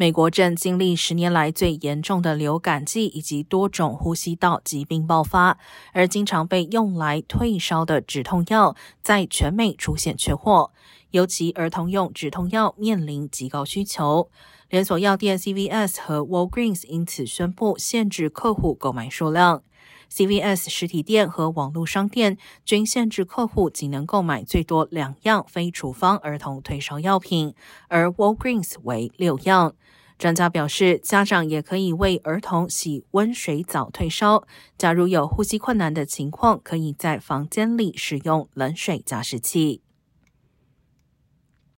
美国正经历十年来最严重的流感季，以及多种呼吸道疾病爆发，而经常被用来退烧的止痛药在全美出现缺货，尤其儿童用止痛药面临极高需求。连锁药店 CVS 和 Walgreens 因此宣布限制客户购买数量。CVS 实体店和网络商店均限制客户仅能购买最多两样非处方儿童退烧药品，而 Walgreens 为六样。专家表示，家长也可以为儿童洗温水澡退烧。假如有呼吸困难的情况，可以在房间里使用冷水加湿器。